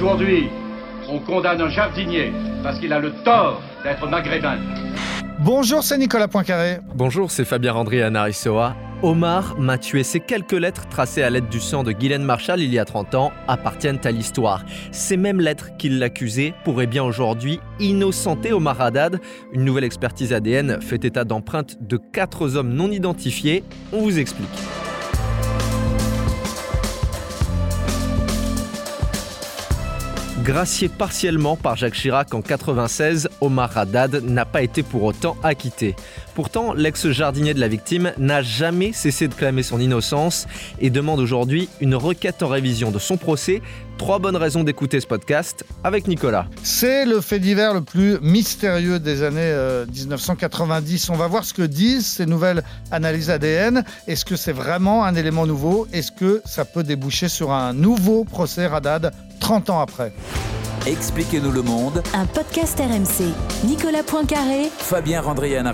Aujourd'hui, on condamne un jardinier parce qu'il a le tort d'être maghrébin. Bonjour, c'est Nicolas Poincaré. Bonjour, c'est Fabien Randry à Narissoa. Omar m'a tué. Ces quelques lettres tracées à l'aide du sang de Guylaine Marshall il y a 30 ans appartiennent à l'histoire. Ces mêmes lettres qui l'accusaient pourraient bien aujourd'hui innocenter Omar Haddad. Une nouvelle expertise ADN fait état d'empreintes de quatre hommes non identifiés. On vous explique. Gracié partiellement par Jacques Chirac en 96, Omar Haddad n'a pas été pour autant acquitté. Pourtant, l'ex-jardinier de la victime n'a jamais cessé de clamer son innocence et demande aujourd'hui une requête en révision de son procès. Trois bonnes raisons d'écouter ce podcast avec Nicolas. C'est le fait divers le plus mystérieux des années 1990. Euh, On va voir ce que disent ces nouvelles analyses ADN. Est-ce que c'est vraiment un élément nouveau? Est-ce que ça peut déboucher sur un nouveau procès Haddad? 30 ans après Expliquez-nous le monde. Un podcast RMC. Nicolas Poincaré. Fabien Randrian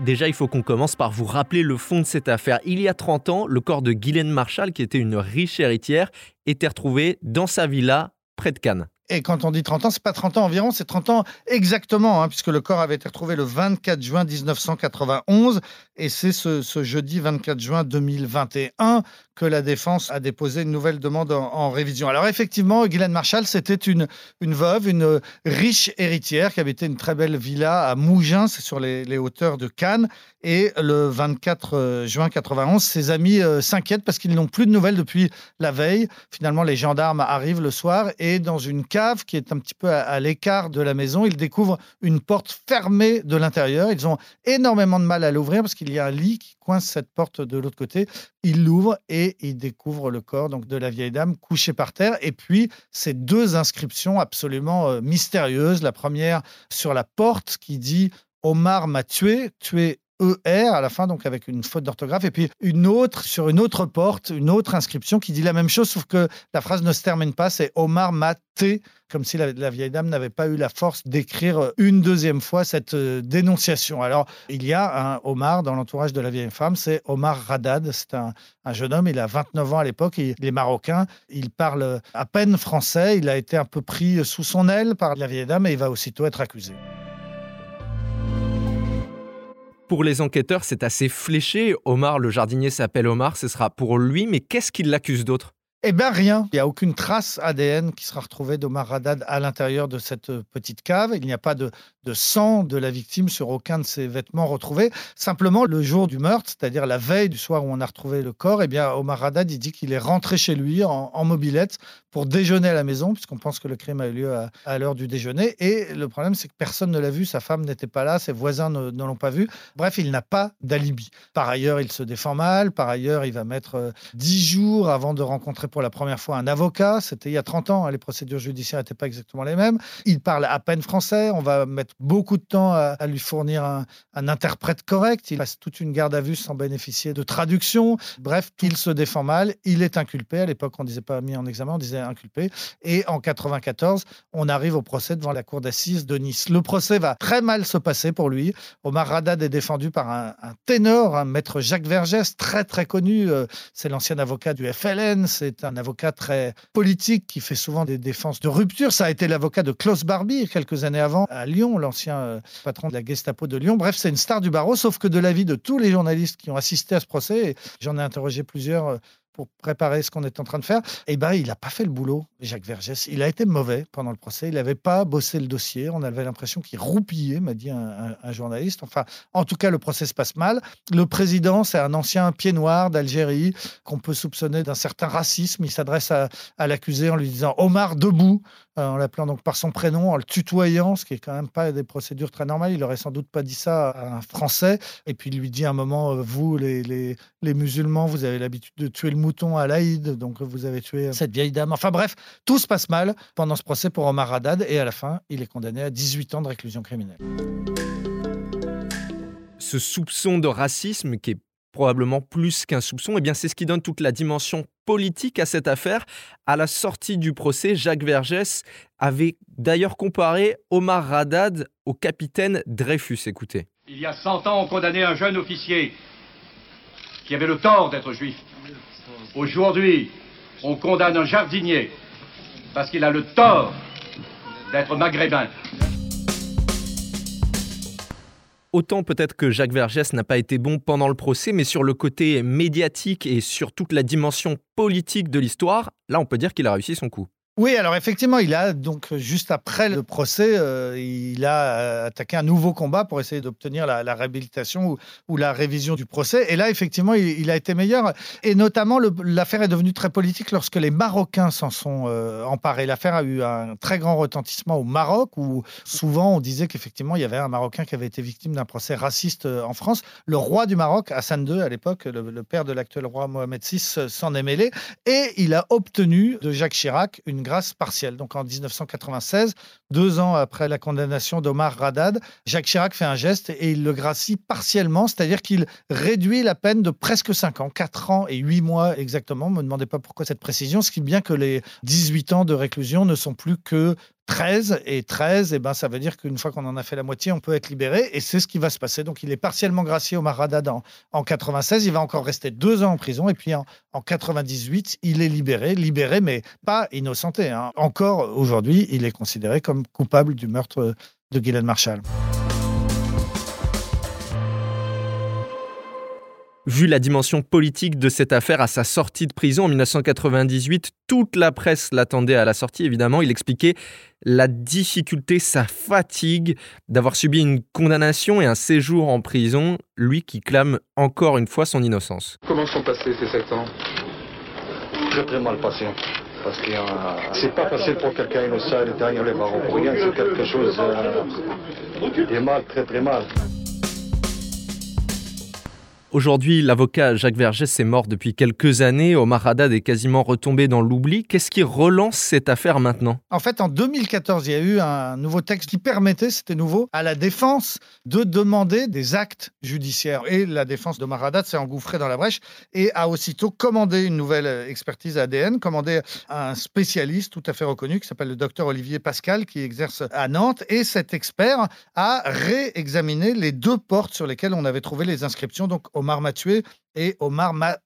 Déjà, il faut qu'on commence par vous rappeler le fond de cette affaire. Il y a 30 ans, le corps de Guylaine Marshall, qui était une riche héritière, était retrouvé dans sa villa près de Cannes. Et quand on dit 30 ans, c'est pas 30 ans environ, c'est 30 ans exactement, hein, puisque le corps avait été retrouvé le 24 juin 1991, et c'est ce, jeudi 24 juin 2021 que la défense a déposé une nouvelle demande en, révision. Alors effectivement, Guylaine Marshall, c'était une, une veuve, une riche héritière qui habitait une très belle villa à Mougins, c'est sur les, hauteurs de Cannes. Et le 24 euh, juin 91, ses amis euh, s'inquiètent parce qu'ils n'ont plus de nouvelles depuis la veille. Finalement, les gendarmes arrivent le soir et dans une cave qui est un petit peu à, l'écart de la maison, ils découvrent une porte fermée de l'intérieur. Ils ont énormément de mal à l'ouvrir parce qu'il y a un lit qui coince cette porte de l'autre côté. Ils l'ouvrent et ils découvrent le corps donc de la vieille dame couchée par terre. Et puis ces deux inscriptions absolument euh, mystérieuses. La première sur la porte qui dit Omar m'a tué, tué ER à la fin, donc avec une faute d'orthographe, et puis une autre sur une autre porte, une autre inscription qui dit la même chose, sauf que la phrase ne se termine pas, c'est Omar Maté, comme si la, vieille dame n'avait pas eu la force d'écrire une deuxième fois cette euh, dénonciation. Alors, il y a un Omar dans l'entourage de la vieille femme, c'est Omar Radad, c'est un, un, jeune homme, il a 29 ans à l'époque, il est marocain, il parle à peine français, il a été un peu pris sous son aile par la vieille dame et il va aussitôt être accusé. Pour les enquêteurs, c'est assez fléché. Omar, le jardinier s'appelle Omar, ce sera pour lui, mais qu'est-ce qui l'accuse d'autre? Eh bien, rien. Il n'y a aucune trace ADN qui sera retrouvée d'Omar Haddad à l'intérieur de cette euh, petite cave. Il n'y a pas de, sang de la victime sur aucun de ses vêtements retrouvés. Simplement, le jour du meurtre, c'est-à-dire la veille du soir où on a retrouvé le corps, eh bien, Omar Haddad, il dit qu'il est rentré chez lui en, mobilette pour déjeuner à la maison, puisqu'on pense que le crime a eu lieu à, l'heure du déjeuner. Et le problème, c'est que personne ne l'a vu. Sa femme n'était pas là, ses voisins ne, l'ont pas vu. Bref, il n'a pas d'alibi. Par ailleurs, il se défend mal. Par ailleurs, il va mettre euh, dix jours avant de rencontrer pour la première fois un avocat. C'était il y a 30 ans. Hein, les procédures judiciaires n'étaient pas exactement les mêmes. Il parle à peine français. On va mettre beaucoup de temps à, lui fournir un, interprète correct. Il passe toute une garde à vue sans bénéficier de traduction. Bref, il se défend mal. Il est inculpé. À l'époque, on ne disait pas mis en examen, on disait inculpé. Et en 94, on arrive au procès devant la cour d'assises de Nice. Le procès va très mal se passer pour lui. Omar Radad est défendu par un, ténor, un maître Jacques Vergès, très très connu. Euh, c'est l'ancien avocat du FLN. C'est un avocat très politique qui fait souvent des défenses de rupture. Ça a été l'avocat de Klaus Barbie quelques années avant à Lyon, l'ancien euh, patron de la Gestapo de Lyon. Bref, c'est une star du barreau, sauf que de l'avis de tous les journalistes qui ont assisté à ce procès, j'en ai interrogé plusieurs euh, pour préparer ce qu'on est en train de faire, eh ben, il n'a pas fait le boulot, Jacques Vergès. Il a été mauvais pendant le procès. Il n'avait pas bossé le dossier. On avait l'impression qu'il roupillait, m'a dit un, journaliste. Enfin, en tout cas, le procès se passe mal. Le président, c'est un ancien pied noir d'Algérie qu'on peut soupçonner d'un certain racisme. Il s'adresse à, à l'accusé en lui disant Omar, debout. Euh, en l'appelant donc par son prénom, en le tutoyant, ce qui est quand même pas des procédures très normales. Il aurait sans doute pas dit ça à un Français. Et puis il lui dit à un moment, euh, vous, les, les, les musulmans, vous avez l'habitude de tuer le mouton à l'Aïd, donc vous avez tué cette vieille dame. Enfin bref, tout se passe mal pendant ce procès pour Omar Haddad et à la fin, il est condamné à 18 ans de réclusion criminelle. Ce soupçon de racisme qui est probablement plus qu'un soupçon, et eh bien c'est ce qui donne toute la dimension politique à cette affaire. À la sortie du procès, Jacques Vergès avait d'ailleurs comparé Omar Haddad au capitaine Dreyfus. Écoutez. Il y a 100 ans, on condamnait un jeune officier qui avait le tort d'être juif. Aujourd'hui, on condamne un jardinier parce qu'il a le tort d'être maghrébin. Autant peut-être que Jacques Vergès n'a pas été bon pendant le procès, mais sur le côté médiatique et sur toute la dimension politique de l'histoire, là on peut dire qu'il a réussi son coup. Oui, alors effectivement, il a donc juste après le procès, euh, il a euh, attaqué un nouveau combat pour essayer d'obtenir la, réhabilitation ou, la révision du procès. Et là, effectivement, il, a été meilleur. Et notamment, l'affaire est devenue très politique lorsque les Marocains s'en sont euh, emparés. L'affaire a eu un très grand retentissement au Maroc, où souvent on disait qu'effectivement, il y avait un Marocain qui avait été victime d'un procès raciste en France. Le roi du Maroc, Hassan II à l'époque, le, le, père de l'actuel roi Mohamed VI, s'en est mêlé. Et il a obtenu de Jacques Chirac une grâce partielle. Donc en 1996, deux ans après la condamnation d'Omar Radad, Jacques Chirac fait un geste et il le gracie partiellement, c'est-à-dire qu'il réduit la peine de presque 5 ans, 4 ans et 8 mois exactement. Ne me demandez pas pourquoi cette précision, ce qui est bien que les 18 ans de réclusion ne sont plus que 13 et 13, et eh ben, ça veut dire qu'une fois qu'on en a fait la moitié, on peut être libéré et c'est ce qui va se passer. Donc il est partiellement gracié au Maradad en, en 96, il va encore rester deux ans en prison et puis en, en 98, il est libéré, libéré mais pas innocenté. Hein. Encore aujourd'hui, il est considéré comme coupable du meurtre de Guylaine Marshall. Vu la dimension politique de cette affaire à sa sortie de prison en 1998, toute la presse l'attendait à la sortie, évidemment. Il expliquait la difficulté, sa fatigue d'avoir subi une condamnation et un séjour en prison, lui qui clame encore une fois son innocence. Comment sont passés ces sept ans? Très très mal passés. Parce que euh, c'est pas facile pour quelqu'un innocent de derrière les barreaux. Pour rien, c'est quelque chose euh, mal, très très mal. Aujourd'hui, l'avocat Jacques Vergès est mort depuis quelques années. Omar Haddad est quasiment retombé dans l'oubli. Qu'est-ce qui relance cette affaire maintenant? En fait, en 2014, il y a eu un nouveau texte qui permettait, c'était nouveau, à la défense de demander des actes judiciaires. Et la défense d'Omar Haddad s'est engouffrée dans la brèche et a aussitôt commandé une nouvelle expertise ADN, commandé un spécialiste tout à fait reconnu qui s'appelle le docteur Olivier Pascal, qui exerce à Nantes. Et cet expert a réexaminé les deux portes sur lesquelles on avait trouvé les inscriptions. Omar m'a tué et Omar m'a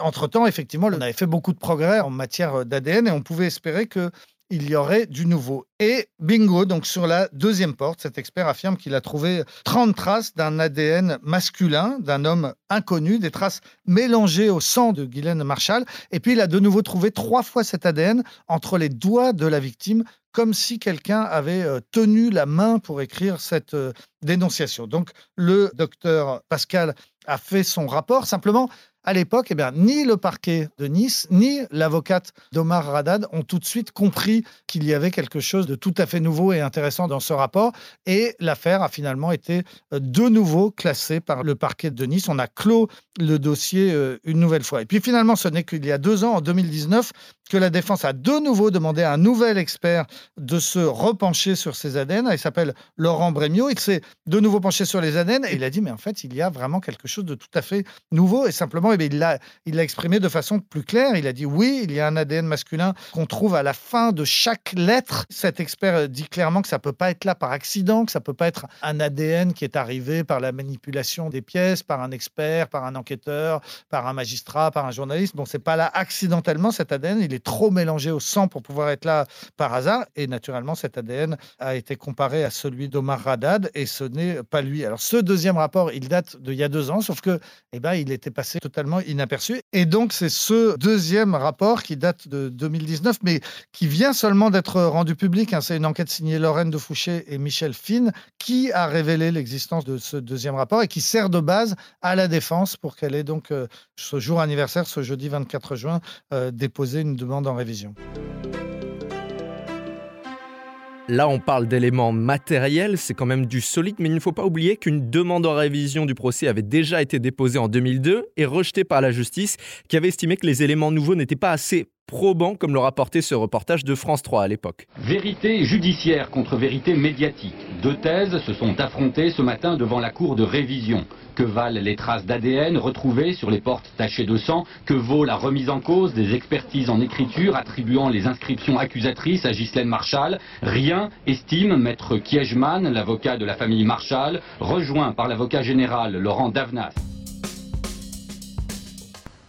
entre-temps, effectivement, on avait fait beaucoup de progrès en matière d'ADN et on pouvait espérer que il y aurait du nouveau. Et bingo, donc sur la deuxième porte, cet expert affirme qu'il a trouvé 30 traces d'un ADN masculin, d'un homme inconnu, des traces mélangées au sang de Guylaine Marshall. Et puis il a de nouveau trouvé trois fois cet ADN entre les doigts de la victime, comme si quelqu'un avait euh, tenu la main pour écrire cette euh, dénonciation. Donc le docteur Pascal a fait son rapport. Simplement, à l'époque, eh bien, ni le parquet de Nice, ni l'avocate d'Omar Radad ont tout de suite compris qu'il y avait quelque chose de tout à fait nouveau et intéressant dans ce rapport. Et l'affaire a finalement été euh, de nouveau classée par le parquet de Nice. On a clos le dossier euh, une nouvelle fois. Et puis finalement, ce n'est qu'il y a deux ans, en 2019, que la défense a de nouveau demandé à un nouvel expert de se repencher sur ces ADN. Il s'appelle Laurent Brémiot. Il s'est de nouveau penché sur les ADN et il a dit, mais en fait, il y a vraiment quelque chose de tout à fait nouveau. Et simplement, eh il l'a exprimé de façon plus claire. Il a dit oui, il y a un ADN masculin qu'on trouve à la fin de chaque lettre. Cet expert dit clairement que ça peut pas être là par accident, que ça peut pas être un ADN qui est arrivé par la manipulation des pièces, par un expert, par un enquêteur, par un magistrat, par un journaliste. Bon, c'est pas là accidentellement cet ADN. Il est trop mélangé au sang pour pouvoir être là par hasard. Et naturellement, cet ADN a été comparé à celui d'Omar Radad et ce n'est pas lui. Alors, ce deuxième rapport, il date d'il y a deux ans, sauf que, eh ben, il était passé totalement inaperçu. Et donc, c'est ce deuxième rapport qui date de 2019, mais qui vient seulement d'être rendu public. Hein. C'est une enquête signée Lorraine de Fouché et Michel Finn qui a révélé l'existence de ce deuxième rapport et qui sert de base à la défense pour qu'elle ait donc, euh, ce jour anniversaire, ce jeudi 24 juin, euh, déposé une demande en révision. Là, on parle d'éléments matériels, c'est quand même du solide, mais il ne faut pas oublier qu'une demande en révision du procès avait déjà été déposée en 2002 et rejetée par la justice, qui avait estimé que les éléments nouveaux n'étaient pas assez probants, comme le rapportait ce reportage de France 3 à l'époque. Vérité judiciaire contre vérité médiatique. Deux thèses se sont affrontées ce matin devant la cour de révision. Que valent les traces d'ADN retrouvées sur les portes tachées de sang? Que vaut la remise en cause des expertises en écriture attribuant les inscriptions accusatrices à Ghislaine Marshall Rien, estime maître Kiejman, l'avocat de la famille Marshall, rejoint par l'avocat général Laurent Davnas.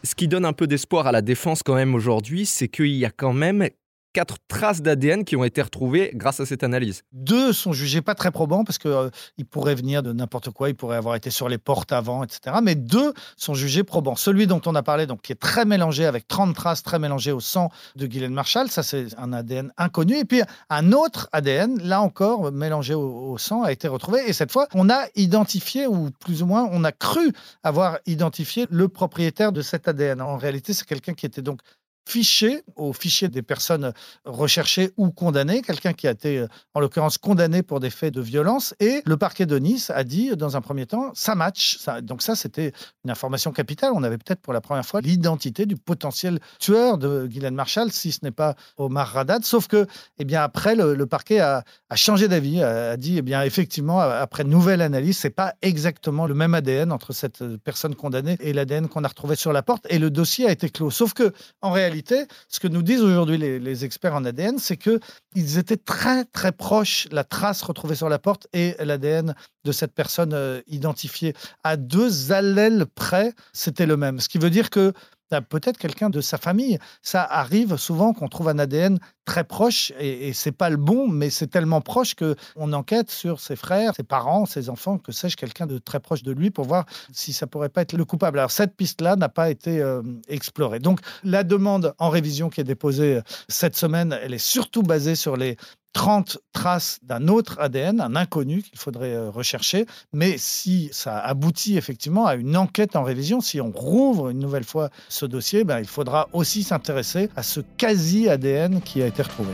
Ce qui donne un peu d'espoir à la défense quand même aujourd'hui, c'est qu'il y a quand même quatre traces d'ADN qui ont été retrouvées grâce à cette analyse. Deux sont jugés pas très probants parce qu'ils euh, pourraient venir de n'importe quoi, ils pourraient avoir été sur les portes avant, etc. Mais deux sont jugés probants. Celui dont on a parlé, donc, qui est très mélangé, avec 30 traces très mélangées au sang de Guylaine Marshall, ça c'est un ADN inconnu. Et puis un autre ADN, là encore mélangé au, au sang, a été retrouvé. Et cette fois, on a identifié, ou plus ou moins, on a cru avoir identifié le propriétaire de cet ADN. En réalité, c'est quelqu'un qui était donc fiché au fichier des personnes recherchées ou condamnées, quelqu'un qui a été en l'occurrence condamné pour des faits de violence. Et le parquet de Nice a dit dans un premier temps, ça match. Donc ça, c'était une information capitale. On avait peut-être pour la première fois l'identité du potentiel tueur de Guylaine Marshall, si ce n'est pas Omar Radad. Sauf que, eh bien, après, le, parquet a, a changé d'avis, a, a, dit, eh bien, effectivement, après nouvelle analyse, c'est pas exactement le même ADN entre cette personne condamnée et l'ADN qu'on a retrouvé sur la porte. Et le dossier a été clos. Sauf que, en réalité, ce que nous disent aujourd'hui les, experts en ADN, c'est qu'ils étaient très, très proches, la trace retrouvée sur la porte et l'ADN de cette personne euh, identifiée. À deux allèles près, c'était le même. Ce qui veut dire que peut-être quelqu'un de sa famille. Ça arrive souvent qu'on trouve un ADN très proche et, et c'est pas le bon, mais c'est tellement proche que on enquête sur ses frères, ses parents, ses enfants, que sais-je, quelqu'un de très proche de lui pour voir si ça pourrait pas être le coupable. Alors cette piste-là n'a pas été euh, explorée. Donc la demande en révision qui est déposée euh, cette semaine, elle est surtout basée sur les 30 traces d'un autre ADN, un inconnu qu'il faudrait euh, rechercher. Mais si ça aboutit effectivement à une enquête en révision, si on rouvre une nouvelle fois ce dossier, ben, il faudra aussi s'intéresser à ce quasi-ADN qui a été retrouvé.